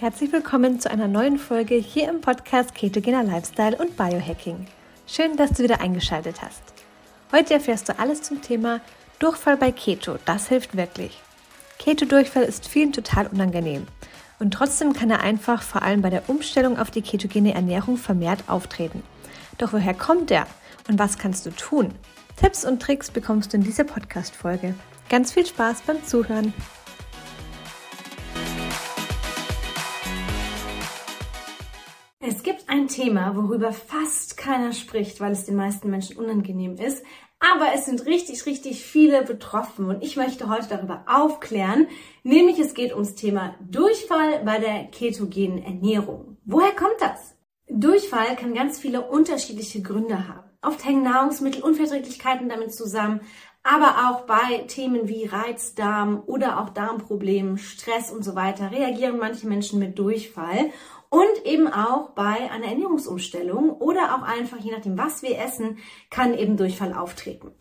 Herzlich willkommen zu einer neuen Folge hier im Podcast Ketogener Lifestyle und Biohacking. Schön, dass du wieder eingeschaltet hast. Heute erfährst du alles zum Thema Durchfall bei Keto. Das hilft wirklich. Keto-Durchfall ist vielen total unangenehm. Und trotzdem kann er einfach vor allem bei der Umstellung auf die ketogene Ernährung vermehrt auftreten. Doch woher kommt er und was kannst du tun? Tipps und Tricks bekommst du in dieser Podcast-Folge. Ganz viel Spaß beim Zuhören! Es gibt ein Thema, worüber fast keiner spricht, weil es den meisten Menschen unangenehm ist. Aber es sind richtig, richtig viele betroffen und ich möchte heute darüber aufklären, nämlich es geht ums Thema Durchfall bei der ketogenen Ernährung. Woher kommt das? Durchfall kann ganz viele unterschiedliche Gründe haben. Oft hängen Nahrungsmittelunverträglichkeiten damit zusammen, aber auch bei Themen wie Reizdarm oder auch Darmproblemen, Stress und so weiter reagieren manche Menschen mit Durchfall und eben auch bei einer Ernährungsumstellung oder auch einfach, je nachdem, was wir essen, kann eben Durchfall auftreten.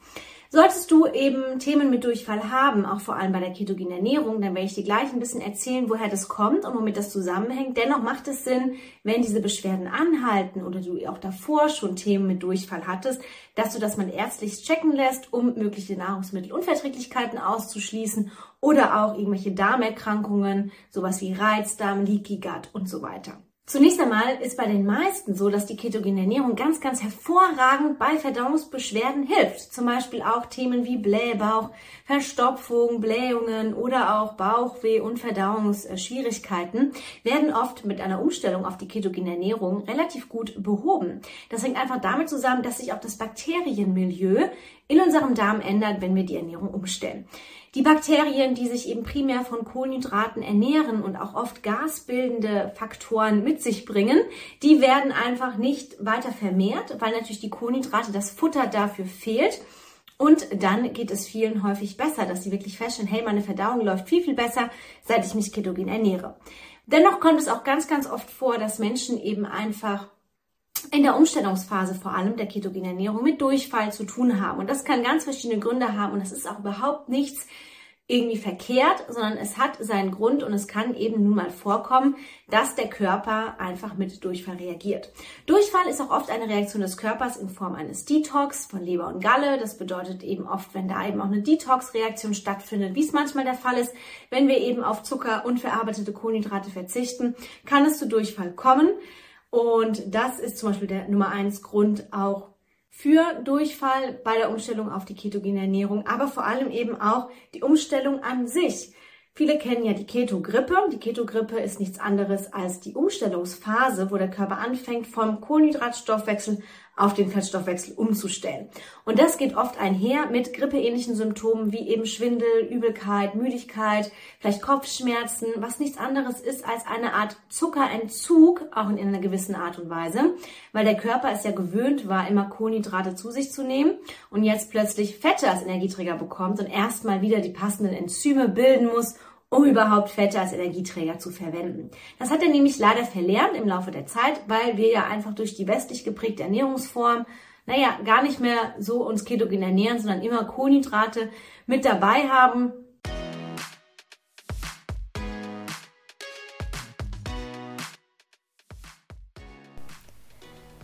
Solltest du eben Themen mit Durchfall haben, auch vor allem bei der ketogenen Ernährung, dann werde ich dir gleich ein bisschen erzählen, woher das kommt und womit das zusammenhängt. Dennoch macht es Sinn, wenn diese Beschwerden anhalten oder du auch davor schon Themen mit Durchfall hattest, dass du das mal ärztlich checken lässt, um mögliche Nahrungsmittelunverträglichkeiten auszuschließen oder auch irgendwelche Darmerkrankungen, sowas wie Reizdarm, Leaky Gut und so weiter. Zunächst einmal ist bei den meisten so, dass die ketogene Ernährung ganz, ganz hervorragend bei Verdauungsbeschwerden hilft. Zum Beispiel auch Themen wie Blähbauch, Verstopfung, Blähungen oder auch Bauchweh und Verdauungsschwierigkeiten werden oft mit einer Umstellung auf die ketogene Ernährung relativ gut behoben. Das hängt einfach damit zusammen, dass sich auch das Bakterienmilieu in unserem Darm ändert, wenn wir die Ernährung umstellen. Die Bakterien, die sich eben primär von Kohlenhydraten ernähren und auch oft gasbildende Faktoren mit sich bringen, die werden einfach nicht weiter vermehrt, weil natürlich die Kohlenhydrate, das Futter dafür fehlt. Und dann geht es vielen häufig besser, dass sie wirklich feststellen, hey, meine Verdauung läuft viel, viel besser, seit ich mich ketogen ernähre. Dennoch kommt es auch ganz, ganz oft vor, dass Menschen eben einfach in der Umstellungsphase vor allem der ketogenen Ernährung mit Durchfall zu tun haben. Und das kann ganz verschiedene Gründe haben und das ist auch überhaupt nichts irgendwie verkehrt, sondern es hat seinen Grund und es kann eben nun mal vorkommen, dass der Körper einfach mit Durchfall reagiert. Durchfall ist auch oft eine Reaktion des Körpers in Form eines Detox von Leber und Galle. Das bedeutet eben oft, wenn da eben auch eine Detox-Reaktion stattfindet, wie es manchmal der Fall ist, wenn wir eben auf Zucker und verarbeitete Kohlenhydrate verzichten, kann es zu Durchfall kommen. Und das ist zum Beispiel der Nummer eins Grund auch für Durchfall bei der Umstellung auf die ketogene Ernährung, aber vor allem eben auch die Umstellung an sich. Viele kennen ja die Keto-Grippe. Die Keto-Grippe ist nichts anderes als die Umstellungsphase, wo der Körper anfängt, vom Kohlenhydratstoffwechsel auf den Fettstoffwechsel umzustellen. Und das geht oft einher mit grippeähnlichen Symptomen wie eben Schwindel, Übelkeit, Müdigkeit, vielleicht Kopfschmerzen, was nichts anderes ist als eine Art Zuckerentzug, auch in einer gewissen Art und Weise, weil der Körper es ja gewöhnt war, immer Kohlenhydrate zu sich zu nehmen und jetzt plötzlich Fette als Energieträger bekommt und erstmal wieder die passenden Enzyme bilden muss, um überhaupt Fette als Energieträger zu verwenden. Das hat er nämlich leider verlernt im Laufe der Zeit, weil wir ja einfach durch die westlich geprägte Ernährungsform, naja, gar nicht mehr so uns ketogen ernähren, sondern immer Kohlenhydrate mit dabei haben.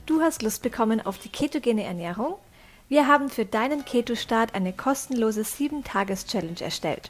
Du hast Lust bekommen auf die ketogene Ernährung? Wir haben für deinen Keto-Start eine kostenlose 7-Tages-Challenge erstellt.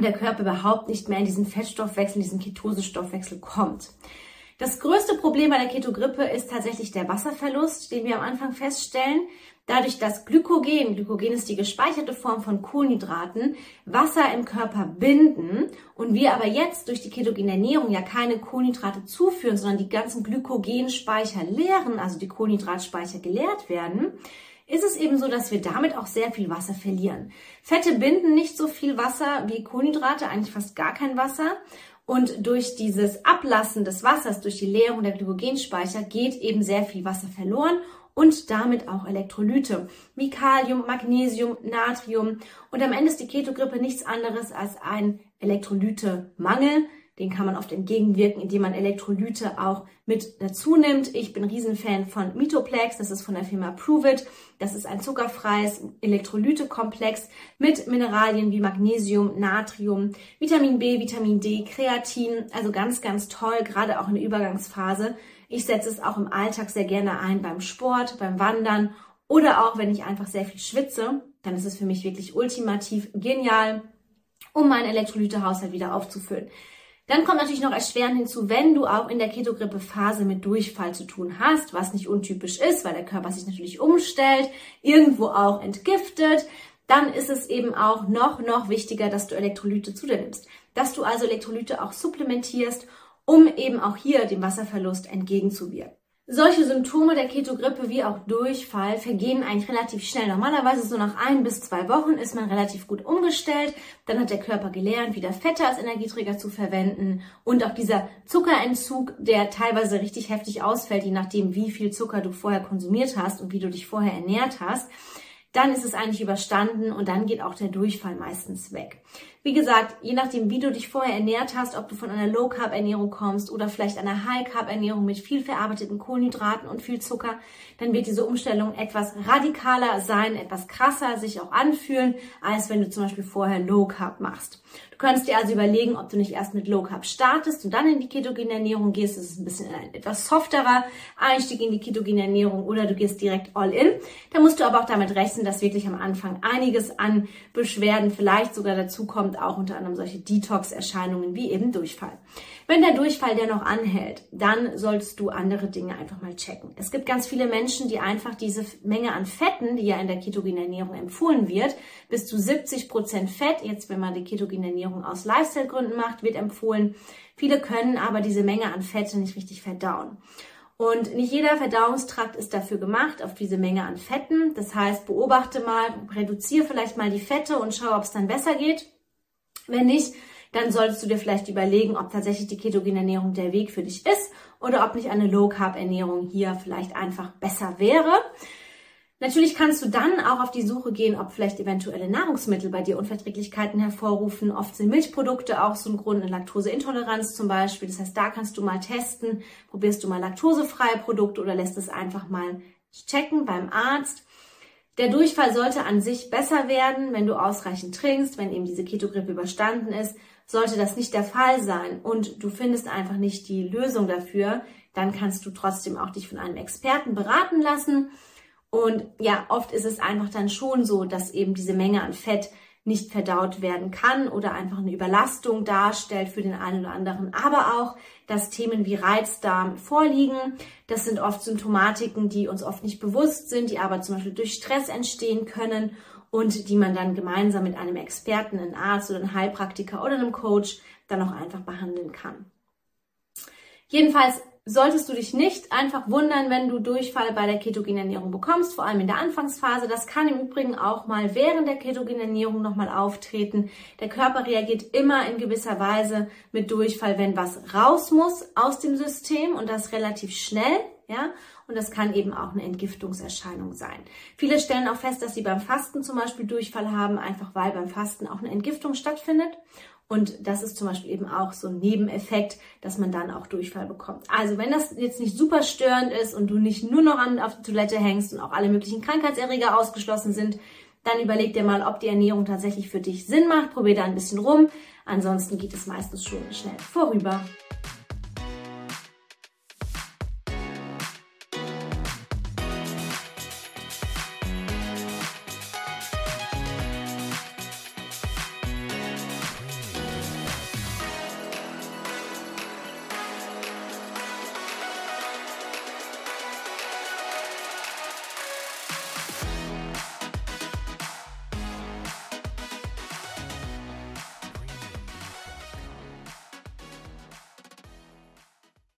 Und der Körper überhaupt nicht mehr in diesen Fettstoffwechsel, diesen Ketosestoffwechsel kommt. Das größte Problem bei der Ketogrippe ist tatsächlich der Wasserverlust, den wir am Anfang feststellen. Dadurch, dass Glykogen, Glykogen ist die gespeicherte Form von Kohlenhydraten, Wasser im Körper binden und wir aber jetzt durch die ketogene Ernährung ja keine Kohlenhydrate zuführen, sondern die ganzen Glykogenspeicher leeren, also die Kohlenhydratspeicher geleert werden, ist es eben so, dass wir damit auch sehr viel Wasser verlieren. Fette binden nicht so viel Wasser wie Kohlenhydrate, eigentlich fast gar kein Wasser. Und durch dieses Ablassen des Wassers, durch die Leerung der Glykogenspeicher geht eben sehr viel Wasser verloren und damit auch Elektrolyte wie Kalium, Magnesium, Natrium. Und am Ende ist die Ketogrippe nichts anderes als ein Elektrolytemangel. Den kann man oft entgegenwirken, indem man Elektrolyte auch mit dazu nimmt. Ich bin Riesenfan von Mitoplex, das ist von der Firma Pruvit. Das ist ein zuckerfreies Elektrolytekomplex mit Mineralien wie Magnesium, Natrium, Vitamin B, Vitamin D, Kreatin. Also ganz, ganz toll, gerade auch in der Übergangsphase. Ich setze es auch im Alltag sehr gerne ein beim Sport, beim Wandern oder auch wenn ich einfach sehr viel schwitze. Dann ist es für mich wirklich ultimativ genial, um meinen Elektrolytehaushalt wieder aufzufüllen. Dann kommt natürlich noch erschwerend hinzu, wenn du auch in der Ketogrippe-Phase mit Durchfall zu tun hast, was nicht untypisch ist, weil der Körper sich natürlich umstellt, irgendwo auch entgiftet, dann ist es eben auch noch, noch wichtiger, dass du Elektrolyte zu dir nimmst. Dass du also Elektrolyte auch supplementierst, um eben auch hier dem Wasserverlust entgegenzuwirken. Solche Symptome der Ketogrippe wie auch Durchfall vergehen eigentlich relativ schnell. Normalerweise so nach ein bis zwei Wochen ist man relativ gut umgestellt. Dann hat der Körper gelernt, wieder Fette als Energieträger zu verwenden. Und auch dieser Zuckerentzug, der teilweise richtig heftig ausfällt, je nachdem, wie viel Zucker du vorher konsumiert hast und wie du dich vorher ernährt hast, dann ist es eigentlich überstanden und dann geht auch der Durchfall meistens weg. Wie gesagt, je nachdem, wie du dich vorher ernährt hast, ob du von einer Low Carb Ernährung kommst oder vielleicht einer High Carb Ernährung mit viel verarbeiteten Kohlenhydraten und viel Zucker, dann wird diese Umstellung etwas radikaler sein, etwas krasser sich auch anfühlen, als wenn du zum Beispiel vorher Low Carb machst. Du könntest dir also überlegen, ob du nicht erst mit Low Carb startest und dann in die ketogene Ernährung gehst. Das ist ein bisschen ein etwas softerer Einstieg in die ketogene Ernährung oder du gehst direkt all in. Da musst du aber auch damit rechnen, dass wirklich am Anfang einiges an Beschwerden vielleicht sogar dazu kommt, auch unter anderem solche Detox-Erscheinungen wie eben Durchfall. Wenn der Durchfall dennoch anhält, dann solltest du andere Dinge einfach mal checken. Es gibt ganz viele Menschen, die einfach diese Menge an Fetten, die ja in der ketogenen Ernährung empfohlen wird, bis zu 70 Prozent Fett, jetzt wenn man die ketogene Ernährung aus Lifestyle-Gründen macht, wird empfohlen. Viele können aber diese Menge an Fette nicht richtig verdauen. Und nicht jeder Verdauungstrakt ist dafür gemacht, auf diese Menge an Fetten. Das heißt, beobachte mal, reduziere vielleicht mal die Fette und schau, ob es dann besser geht. Wenn nicht, dann solltest du dir vielleicht überlegen, ob tatsächlich die ketogene Ernährung der Weg für dich ist oder ob nicht eine Low Carb Ernährung hier vielleicht einfach besser wäre. Natürlich kannst du dann auch auf die Suche gehen, ob vielleicht eventuelle Nahrungsmittel bei dir Unverträglichkeiten hervorrufen. Oft sind Milchprodukte auch so ein Grund, eine Laktoseintoleranz zum Beispiel. Das heißt, da kannst du mal testen, probierst du mal laktosefreie Produkte oder lässt es einfach mal checken beim Arzt. Der Durchfall sollte an sich besser werden, wenn du ausreichend trinkst, wenn eben diese Ketogrippe überstanden ist. Sollte das nicht der Fall sein und du findest einfach nicht die Lösung dafür, dann kannst du trotzdem auch dich von einem Experten beraten lassen. Und ja, oft ist es einfach dann schon so, dass eben diese Menge an Fett nicht verdaut werden kann oder einfach eine Überlastung darstellt für den einen oder anderen. Aber auch, dass Themen wie Reizdarm vorliegen. Das sind oft Symptomatiken, die uns oft nicht bewusst sind, die aber zum Beispiel durch Stress entstehen können und die man dann gemeinsam mit einem Experten, einem Arzt oder einem Heilpraktiker oder einem Coach dann auch einfach behandeln kann. Jedenfalls solltest du dich nicht einfach wundern, wenn du Durchfall bei der ketogenen Ernährung bekommst, vor allem in der Anfangsphase. Das kann im Übrigen auch mal während der ketogenen Ernährung nochmal auftreten. Der Körper reagiert immer in gewisser Weise mit Durchfall, wenn was raus muss aus dem System und das relativ schnell. Ja, und das kann eben auch eine Entgiftungserscheinung sein. Viele stellen auch fest, dass sie beim Fasten zum Beispiel Durchfall haben, einfach weil beim Fasten auch eine Entgiftung stattfindet. Und das ist zum Beispiel eben auch so ein Nebeneffekt, dass man dann auch Durchfall bekommt. Also wenn das jetzt nicht super störend ist und du nicht nur noch an, auf die Toilette hängst und auch alle möglichen Krankheitserreger ausgeschlossen sind, dann überleg dir mal, ob die Ernährung tatsächlich für dich Sinn macht. Probier da ein bisschen rum. Ansonsten geht es meistens schon schnell vorüber.